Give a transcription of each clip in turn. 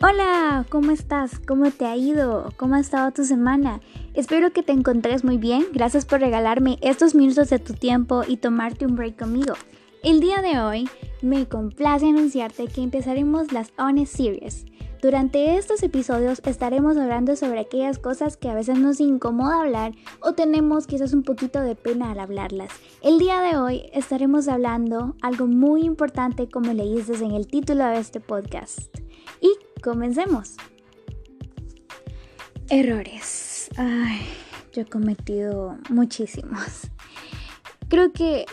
Hola, ¿cómo estás? ¿Cómo te ha ido? ¿Cómo ha estado tu semana? Espero que te encontres muy bien. Gracias por regalarme estos minutos de tu tiempo y tomarte un break conmigo. El día de hoy me complace anunciarte que empezaremos las Honest Series. Durante estos episodios estaremos hablando sobre aquellas cosas que a veces nos incomoda hablar o tenemos quizás un poquito de pena al hablarlas. El día de hoy estaremos hablando algo muy importante como leíste en el título de este podcast. Comencemos. Errores. Ay, yo he cometido muchísimos. Creo que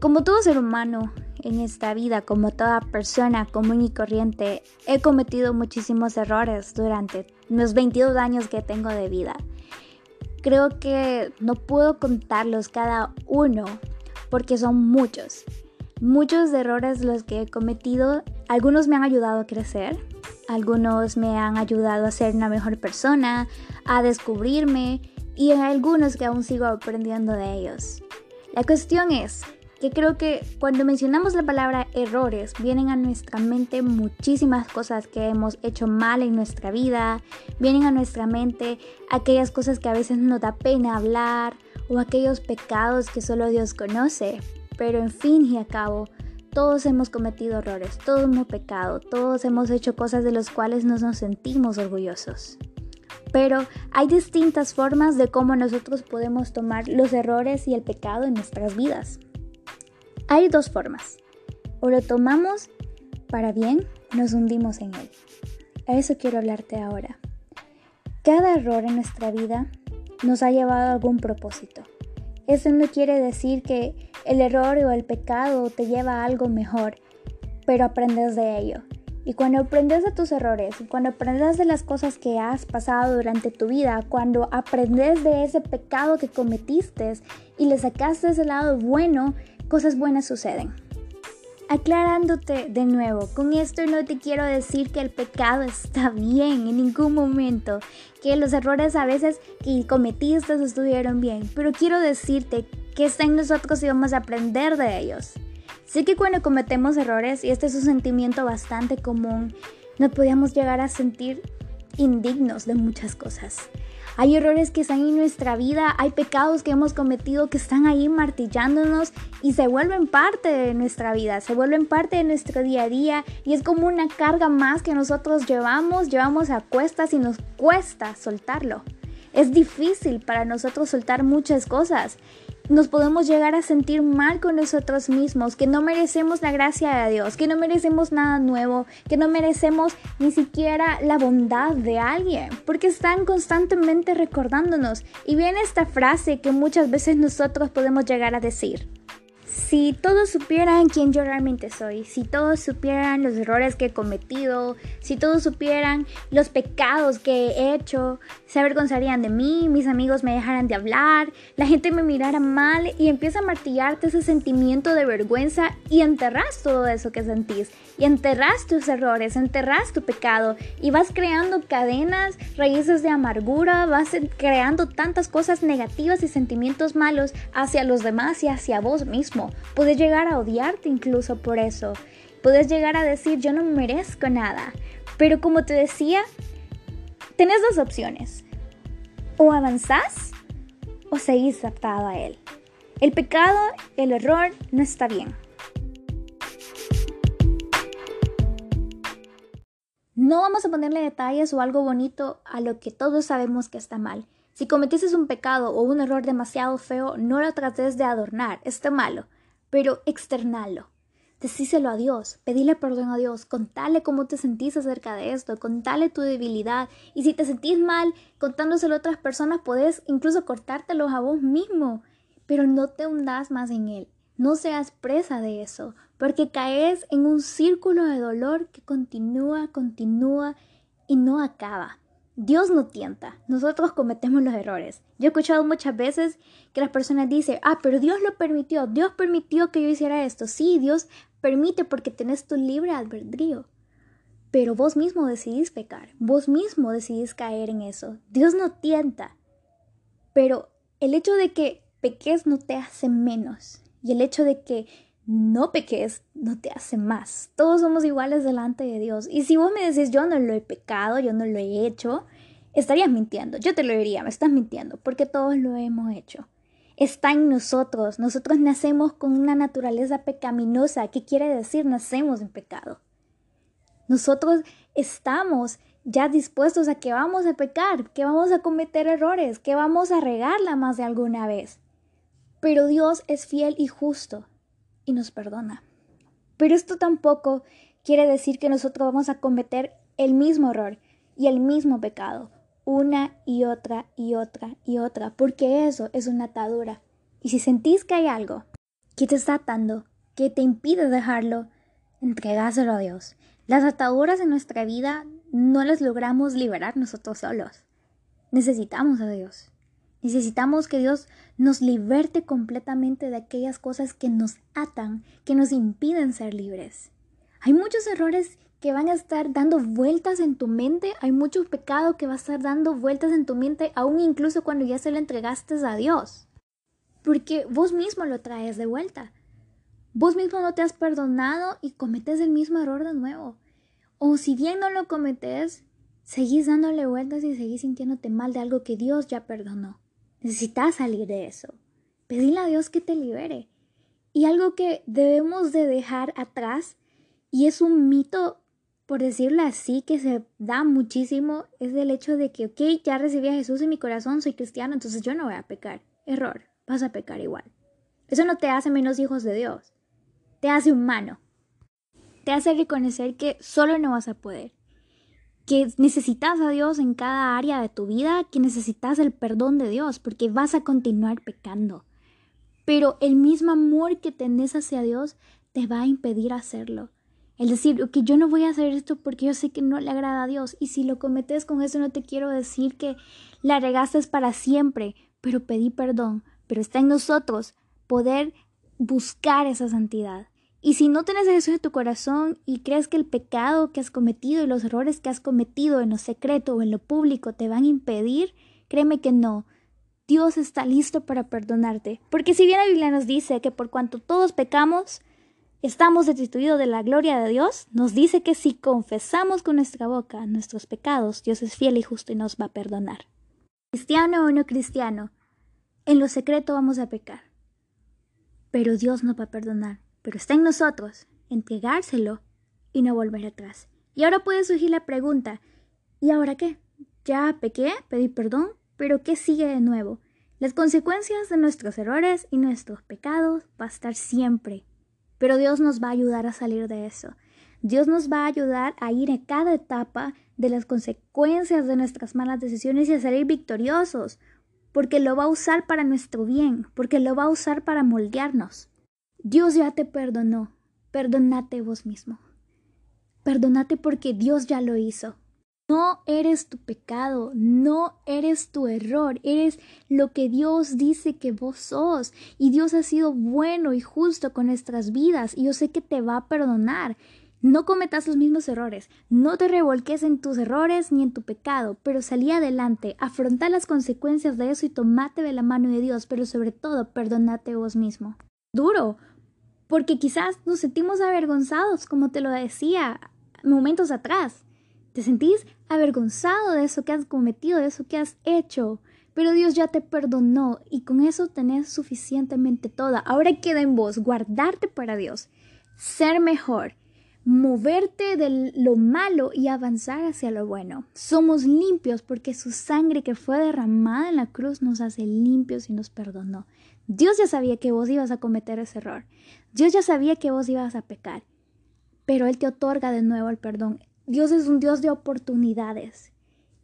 como todo ser humano en esta vida, como toda persona común y corriente, he cometido muchísimos errores durante los 22 años que tengo de vida. Creo que no puedo contarlos cada uno porque son muchos. Muchos errores los que he cometido, algunos me han ayudado a crecer, algunos me han ayudado a ser una mejor persona, a descubrirme y hay algunos que aún sigo aprendiendo de ellos. La cuestión es que creo que cuando mencionamos la palabra errores vienen a nuestra mente muchísimas cosas que hemos hecho mal en nuestra vida, vienen a nuestra mente aquellas cosas que a veces nos da pena hablar o aquellos pecados que solo Dios conoce. Pero en fin y a cabo, todos hemos cometido errores, todos hemos pecado, todos hemos hecho cosas de las cuales no nos sentimos orgullosos. Pero hay distintas formas de cómo nosotros podemos tomar los errores y el pecado en nuestras vidas. Hay dos formas. O lo tomamos para bien, nos hundimos en él. A eso quiero hablarte ahora. Cada error en nuestra vida nos ha llevado a algún propósito. Eso no quiere decir que el error o el pecado te lleva a algo mejor, pero aprendes de ello. Y cuando aprendes de tus errores, cuando aprendes de las cosas que has pasado durante tu vida, cuando aprendes de ese pecado que cometiste y le sacaste ese lado bueno, cosas buenas suceden. Aclarándote de nuevo, con esto no te quiero decir que el pecado está bien en ningún momento, que los errores a veces que cometiste estuvieron bien, pero quiero decirte que está en nosotros y vamos a aprender de ellos. Sé que cuando cometemos errores, y este es un sentimiento bastante común, nos podíamos llegar a sentir indignos de muchas cosas. Hay errores que están en nuestra vida, hay pecados que hemos cometido que están ahí martillándonos y se vuelven parte de nuestra vida, se vuelven parte de nuestro día a día y es como una carga más que nosotros llevamos, llevamos a cuestas y nos cuesta soltarlo. Es difícil para nosotros soltar muchas cosas nos podemos llegar a sentir mal con nosotros mismos, que no merecemos la gracia de Dios, que no merecemos nada nuevo, que no merecemos ni siquiera la bondad de alguien, porque están constantemente recordándonos. Y viene esta frase que muchas veces nosotros podemos llegar a decir. Si todos supieran quién yo realmente soy, si todos supieran los errores que he cometido, si todos supieran los pecados que he hecho, se avergonzarían de mí, mis amigos me dejaran de hablar, la gente me mirara mal y empieza a martillarte ese sentimiento de vergüenza y enterras todo eso que sentís y enterras tus errores, enterras tu pecado y vas creando cadenas, raíces de amargura, vas creando tantas cosas negativas y sentimientos malos hacia los demás y hacia vos mismo. Puedes llegar a odiarte incluso por eso. Puedes llegar a decir yo no merezco nada. Pero como te decía, tenés dos opciones. O avanzás o seguís atado a él. El pecado, el error no está bien. No vamos a ponerle detalles o algo bonito a lo que todos sabemos que está mal. Si cometiste un pecado o un error demasiado feo, no lo trates de adornar, está malo pero externalo. Decíselo a Dios, pedile perdón a Dios, contale cómo te sentís acerca de esto, contale tu debilidad. Y si te sentís mal contándoselo a otras personas, podés incluso cortártelos a vos mismo. Pero no te hundas más en él. No seas presa de eso, porque caes en un círculo de dolor que continúa, continúa y no acaba. Dios no tienta, nosotros cometemos los errores. Yo he escuchado muchas veces que las personas dicen, ah, pero Dios lo permitió, Dios permitió que yo hiciera esto. Sí, Dios permite porque tenés tu libre albedrío. Pero vos mismo decidís pecar, vos mismo decidís caer en eso. Dios no tienta. Pero el hecho de que peques no te hace menos. Y el hecho de que no peques no te hace más. Todos somos iguales delante de Dios. Y si vos me decís yo no lo he pecado, yo no lo he hecho, estarías mintiendo. Yo te lo diría, me estás mintiendo, porque todos lo hemos hecho. Está en nosotros. Nosotros nacemos con una naturaleza pecaminosa. ¿Qué quiere decir? Nacemos en pecado. Nosotros estamos ya dispuestos a que vamos a pecar, que vamos a cometer errores, que vamos a regarla más de alguna vez. Pero Dios es fiel y justo y nos perdona. Pero esto tampoco quiere decir que nosotros vamos a cometer el mismo error y el mismo pecado una y otra y otra y otra, porque eso es una atadura. Y si sentís que hay algo que te está atando, que te impide dejarlo, entregáselo a Dios. Las ataduras en nuestra vida no las logramos liberar nosotros solos. Necesitamos a Dios. Necesitamos que Dios nos liberte completamente de aquellas cosas que nos atan, que nos impiden ser libres. Hay muchos errores que van a estar dando vueltas en tu mente, hay mucho pecado que va a estar dando vueltas en tu mente, aún incluso cuando ya se lo entregaste a Dios. Porque vos mismo lo traes de vuelta. Vos mismo no te has perdonado y cometes el mismo error de nuevo. O si bien no lo cometes, seguís dándole vueltas y seguís sintiéndote mal de algo que Dios ya perdonó. Necesitas salir de eso. Pedirle a Dios que te libere. Y algo que debemos de dejar atrás, y es un mito, por decirlo así, que se da muchísimo, es el hecho de que, ok, ya recibí a Jesús en mi corazón, soy cristiano, entonces yo no voy a pecar. Error, vas a pecar igual. Eso no te hace menos hijos de Dios, te hace humano. Te hace reconocer que solo no vas a poder, que necesitas a Dios en cada área de tu vida, que necesitas el perdón de Dios, porque vas a continuar pecando. Pero el mismo amor que tenés hacia Dios te va a impedir hacerlo. El decir, que yo no voy a hacer esto porque yo sé que no le agrada a Dios. Y si lo cometes con eso, no te quiero decir que la regaste para siempre, pero pedí perdón. Pero está en nosotros poder buscar esa santidad. Y si no tienes eso en tu corazón y crees que el pecado que has cometido y los errores que has cometido en lo secreto o en lo público te van a impedir, créeme que no. Dios está listo para perdonarte. Porque si bien la Biblia nos dice que por cuanto todos pecamos, estamos destituidos de la gloria de Dios, nos dice que si confesamos con nuestra boca nuestros pecados, Dios es fiel y justo y nos va a perdonar. Cristiano o no cristiano, en lo secreto vamos a pecar. Pero Dios nos va a perdonar pero está en nosotros entregárselo y no volver atrás. Y ahora puede surgir la pregunta, ¿y ahora qué? Ya pequé, pedí perdón, pero ¿qué sigue de nuevo? Las consecuencias de nuestros errores y nuestros pecados va a estar siempre, pero Dios nos va a ayudar a salir de eso. Dios nos va a ayudar a ir a cada etapa de las consecuencias de nuestras malas decisiones y a salir victoriosos, porque lo va a usar para nuestro bien, porque lo va a usar para moldearnos. Dios ya te perdonó. Perdónate vos mismo. Perdónate porque Dios ya lo hizo. No eres tu pecado, no eres tu error, eres lo que Dios dice que vos sos. Y Dios ha sido bueno y justo con nuestras vidas y yo sé que te va a perdonar. No cometas los mismos errores, no te revolques en tus errores ni en tu pecado, pero salí adelante, afronta las consecuencias de eso y tomate de la mano de Dios, pero sobre todo perdónate vos mismo. Duro, porque quizás nos sentimos avergonzados, como te lo decía momentos atrás. Te sentís avergonzado de eso que has cometido, de eso que has hecho, pero Dios ya te perdonó y con eso tenés suficientemente toda. Ahora queda en vos guardarte para Dios, ser mejor, moverte de lo malo y avanzar hacia lo bueno. Somos limpios porque su sangre que fue derramada en la cruz nos hace limpios y nos perdonó. Dios ya sabía que vos ibas a cometer ese error. Dios ya sabía que vos ibas a pecar. Pero Él te otorga de nuevo el perdón. Dios es un Dios de oportunidades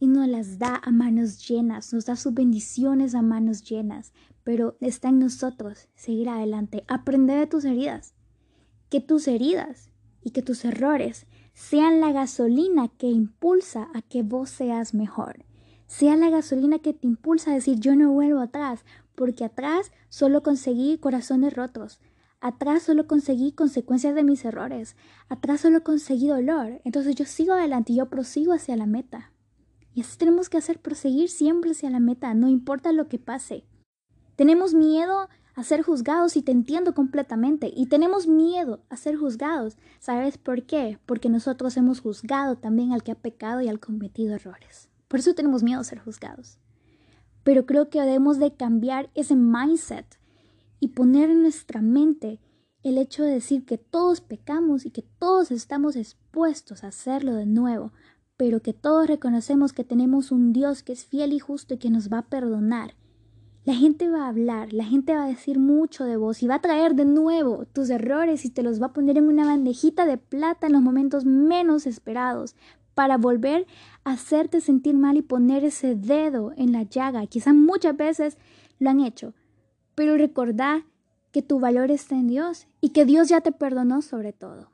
y nos las da a manos llenas, nos da sus bendiciones a manos llenas. Pero está en nosotros seguir adelante, aprender de tus heridas. Que tus heridas y que tus errores sean la gasolina que impulsa a que vos seas mejor. Sea la gasolina que te impulsa a decir yo no vuelvo atrás, porque atrás solo conseguí corazones rotos, atrás solo conseguí consecuencias de mis errores, atrás solo conseguí dolor, entonces yo sigo adelante y yo prosigo hacia la meta. Y así tenemos que hacer, proseguir siempre hacia la meta, no importa lo que pase. Tenemos miedo a ser juzgados y te entiendo completamente. Y tenemos miedo a ser juzgados. ¿Sabes por qué? Porque nosotros hemos juzgado también al que ha pecado y al cometido errores. Por eso tenemos miedo a ser juzgados. Pero creo que debemos de cambiar ese mindset y poner en nuestra mente el hecho de decir que todos pecamos y que todos estamos expuestos a hacerlo de nuevo, pero que todos reconocemos que tenemos un Dios que es fiel y justo y que nos va a perdonar. La gente va a hablar, la gente va a decir mucho de vos y va a traer de nuevo tus errores y te los va a poner en una bandejita de plata en los momentos menos esperados para volver a hacerte sentir mal y poner ese dedo en la llaga. Quizás muchas veces lo han hecho, pero recordá que tu valor está en Dios y que Dios ya te perdonó sobre todo.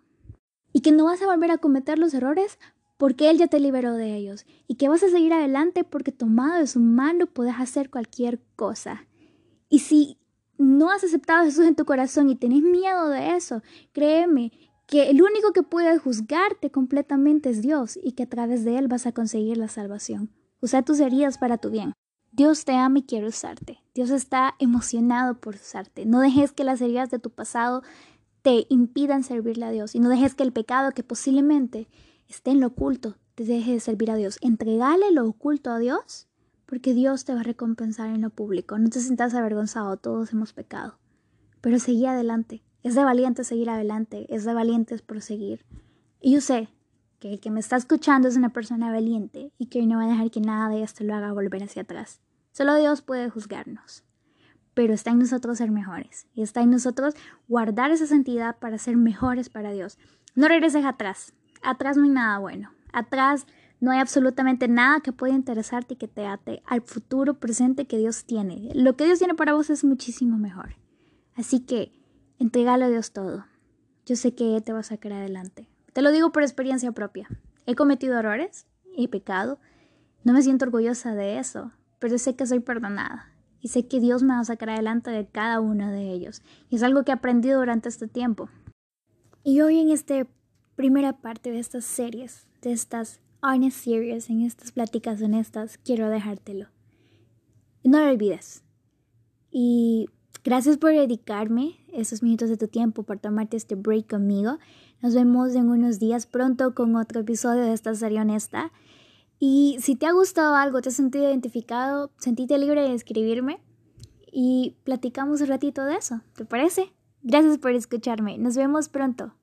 Y que no vas a volver a cometer los errores porque Él ya te liberó de ellos. Y que vas a seguir adelante porque tomado de su mano puedes hacer cualquier cosa. Y si no has aceptado a Jesús en tu corazón y tenés miedo de eso, créeme que el único que puede juzgarte completamente es Dios y que a través de Él vas a conseguir la salvación. Usa tus heridas para tu bien. Dios te ama y quiere usarte. Dios está emocionado por usarte. No dejes que las heridas de tu pasado te impidan servirle a Dios y no dejes que el pecado que posiblemente esté en lo oculto te deje de servir a Dios. Entregale lo oculto a Dios porque Dios te va a recompensar en lo público. No te sientas avergonzado, todos hemos pecado. Pero seguí adelante. Es de valiente seguir adelante, es de valientes proseguir. Y yo sé que el que me está escuchando es una persona valiente y que no va a dejar que nada de esto lo haga volver hacia atrás. Solo Dios puede juzgarnos. Pero está en nosotros ser mejores y está en nosotros guardar esa santidad para ser mejores para Dios. No regreses atrás. Atrás no hay nada bueno. Atrás no hay absolutamente nada que pueda interesarte y que te ate al futuro presente que Dios tiene. Lo que Dios tiene para vos es muchísimo mejor. Así que entregale a Dios todo. Yo sé que te va a sacar adelante. Te lo digo por experiencia propia. He cometido errores, he pecado. No me siento orgullosa de eso, pero sé que soy perdonada. Y sé que Dios me va a sacar adelante de cada uno de ellos. Y es algo que he aprendido durante este tiempo. Y hoy en esta primera parte de estas series, de estas honest series, en estas pláticas honestas, quiero dejártelo. No lo olvides. Y gracias por dedicarme esos minutos de tu tiempo, por tomarte este break conmigo. Nos vemos en unos días pronto con otro episodio de esta serie honesta. Y si te ha gustado algo, te has sentido identificado, sentite libre de escribirme y platicamos un ratito de eso. ¿Te parece? Gracias por escucharme. Nos vemos pronto.